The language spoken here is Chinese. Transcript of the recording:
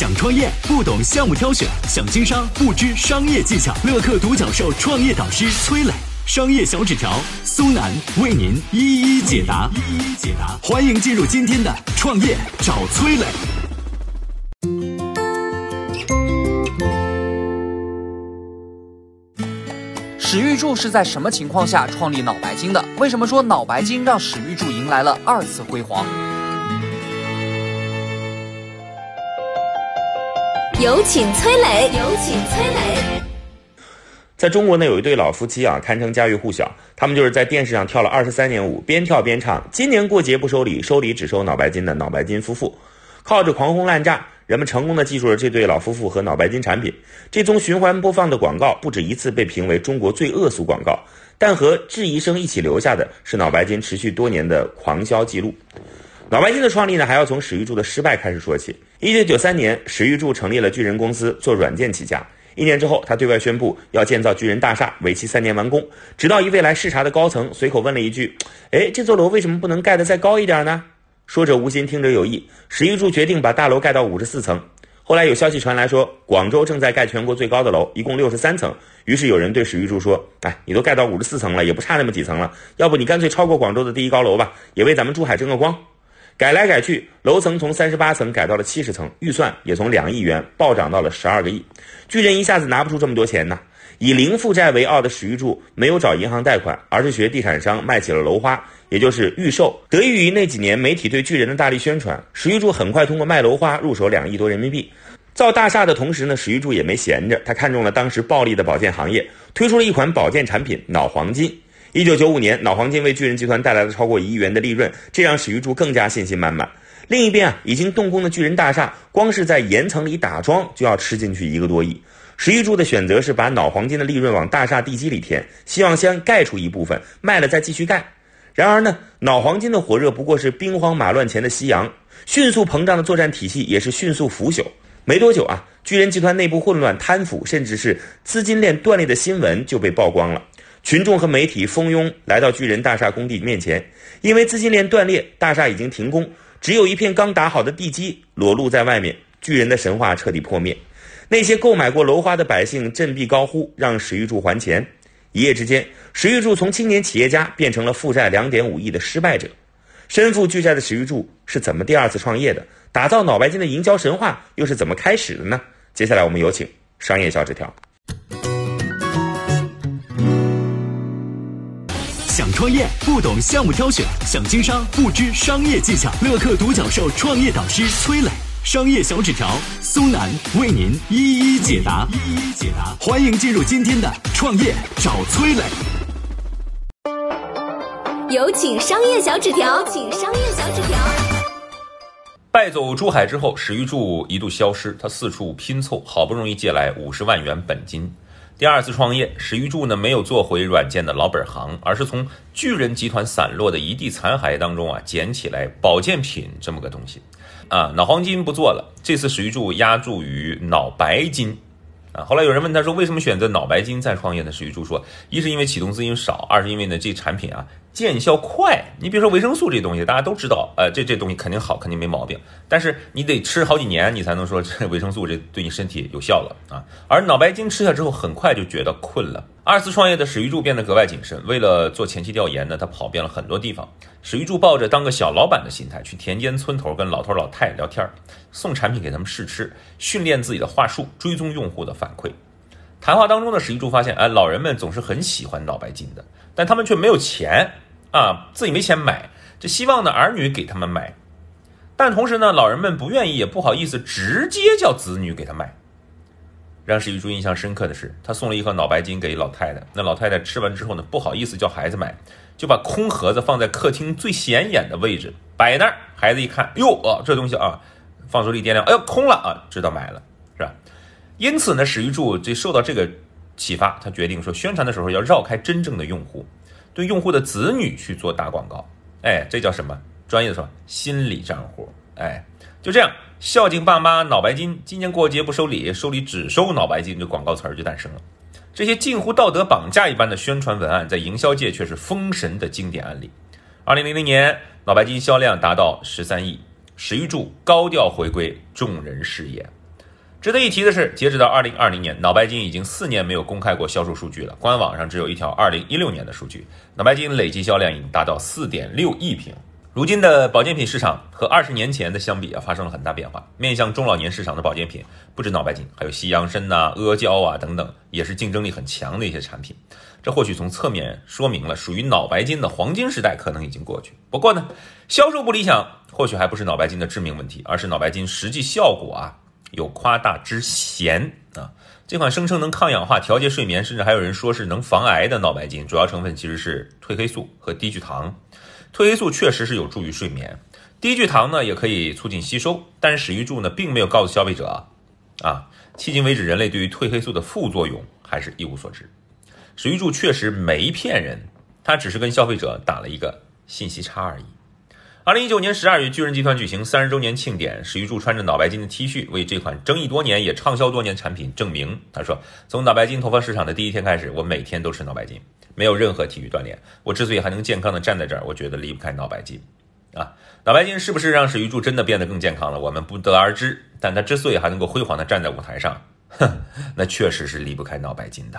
想创业不懂项目挑选，想经商不知商业技巧。乐客独角兽创业导师崔磊，商业小纸条苏南为您一一解答。一一解答，欢迎进入今天的创业找崔磊。史玉柱是在什么情况下创立脑白金的？为什么说脑白金让史玉柱迎来了二次辉煌？有请崔磊，有请崔磊。在中国呢，有一对老夫妻啊，堪称家喻户晓。他们就是在电视上跳了二十三年舞，边跳边唱“今年过节不收礼，收礼只收脑白金”的脑白金夫妇，靠着狂轰滥炸。人们成功的记住了这对老夫妇和脑白金产品。这宗循环播放的广告不止一次被评为中国最恶俗广告，但和质疑声一起留下的是脑白金持续多年的狂销记录。老白金的创立呢，还要从史玉柱的失败开始说起。一九九三年，史玉柱成立了巨人公司，做软件起家。一年之后，他对外宣布要建造巨人大厦，为期三年完工。直到一位来视察的高层随口问了一句：“哎，这座楼为什么不能盖得再高一点呢？”说者无心，听者有意。史玉柱决定把大楼盖到五十四层。后来有消息传来说，广州正在盖全国最高的楼，一共六十三层。于是有人对史玉柱说：“哎，你都盖到五十四层了，也不差那么几层了，要不你干脆超过广州的第一高楼吧，也为咱们珠海争个光。”改来改去，楼层从三十八层改到了七十层，预算也从两亿元暴涨到了十二个亿。巨人一下子拿不出这么多钱呐。以零负债为傲的史玉柱没有找银行贷款，而是学地产商卖起了楼花。也就是预售，得益于那几年媒体对巨人的大力宣传，史玉柱很快通过卖楼花入手两亿多人民币。造大厦的同时呢，史玉柱也没闲着，他看中了当时暴利的保健行业，推出了一款保健产品脑黄金。一九九五年，脑黄金为巨人集团带来了超过一亿元的利润，这让史玉柱更加信心满满。另一边啊，已经动工的巨人大厦，光是在岩层里打桩就要吃进去一个多亿。史玉柱的选择是把脑黄金的利润往大厦地基里填，希望先盖出一部分，卖了再继续盖。然而呢，脑黄金的火热不过是兵荒马乱前的夕阳，迅速膨胀的作战体系也是迅速腐朽。没多久啊，巨人集团内部混乱、贪腐，甚至是资金链断裂的新闻就被曝光了。群众和媒体蜂拥来到巨人大厦工地面前，因为资金链断裂，大厦已经停工，只有一片刚打好的地基裸露在外面，巨人的神话彻底破灭。那些购买过楼花的百姓振臂高呼，让史玉柱还钱。一夜之间，史玉柱从青年企业家变成了负债两点五亿的失败者。身负巨债的史玉柱是怎么第二次创业的？打造脑白金的营销神话又是怎么开始的呢？接下来我们有请商业小纸条。想创业不懂项目挑选，想经商不知商业技巧。乐客独角兽创业导师崔磊。商业小纸条，苏南为您一一解答。一一解答，欢迎进入今天的创业找崔磊。有请商业小纸条，请商业小纸条。败走珠海之后，史玉柱一度消失，他四处拼凑，好不容易借来五十万元本金。第二次创业，史玉柱呢没有做回软件的老本行，而是从巨人集团散落的一地残骸当中啊捡起来保健品这么个东西。啊，脑黄金不做了，这次史玉柱压注于脑白金。啊，后来有人问他说，为什么选择脑白金再创业呢？史玉柱说，一是因为启动资金少，二是因为呢这产品啊。见效快，你比如说维生素这东西，大家都知道，呃，这这东西肯定好，肯定没毛病。但是你得吃好几年，你才能说这 维生素这对你身体有效了啊。而脑白金吃下之后，很快就觉得困了。二次创业的史玉柱变得格外谨慎，为了做前期调研呢，他跑遍了很多地方。史玉柱抱着当个小老板的心态，去田间村头跟老头老太太聊天，送产品给他们试吃，训练自己的话术，追踪用户的反馈。谈话当中的史玉柱发现，哎，老人们总是很喜欢脑白金的。但他们却没有钱啊，自己没钱买，这希望呢儿女给他们买，但同时呢，老人们不愿意也不好意思直接叫子女给他买。让史玉柱印象深刻的是，他送了一盒脑白金给老太太，那老太太吃完之后呢，不好意思叫孩子买，就把空盒子放在客厅最显眼的位置摆那儿。孩子一看，哟，哦，这东西啊，放手里掂量，哎呦，空了啊，知道买了是吧？因此呢，史玉柱这受到这个。启发他决定说，宣传的时候要绕开真正的用户，对用户的子女去做打广告。哎，这叫什么？专业的说，心理账户。哎，就这样，孝敬爸妈，脑白金，今年过节不收礼，收礼只收脑白金，这广告词儿就诞生了。这些近乎道德绑架一般的宣传文案，在营销界却是封神的经典案例。二零零零年，脑白金销量达到十三亿，史玉柱高调回归众人视野。值得一提的是，截止到二零二零年，脑白金已经四年没有公开过销售数据了。官网上只有一条二零一六年的数据，脑白金累计销量已经达到四点六亿瓶。如今的保健品市场和二十年前的相比啊，发生了很大变化。面向中老年市场的保健品，不止脑白金，还有西洋参呐、阿胶啊等等，也是竞争力很强的一些产品。这或许从侧面说明了，属于脑白金的黄金时代可能已经过去。不过呢，销售不理想，或许还不是脑白金的致命问题，而是脑白金实际效果啊。有夸大之嫌啊！这款声称能抗氧化、调节睡眠，甚至还有人说是能防癌的脑白金，主要成分其实是褪黑素和低聚糖。褪黑素确实是有助于睡眠，低聚糖呢也可以促进吸收。但是史玉柱呢并没有告诉消费者啊，迄今为止人类对于褪黑素的副作用还是一无所知。史玉柱确实没骗人，他只是跟消费者打了一个信息差而已。二零一九年十二月，巨人集团举行三十周年庆典，史玉柱穿着脑白金的 T 恤，为这款争议多年也畅销多年产品证明。他说：“从脑白金投放市场的第一天开始，我每天都吃脑白金，没有任何体育锻炼。我之所以还能健康的站在这儿，我觉得离不开脑白金。啊，脑白金是不是让史玉柱真的变得更健康了？我们不得而知。但他之所以还能够辉煌的站在舞台上，哼，那确实是离不开脑白金的。”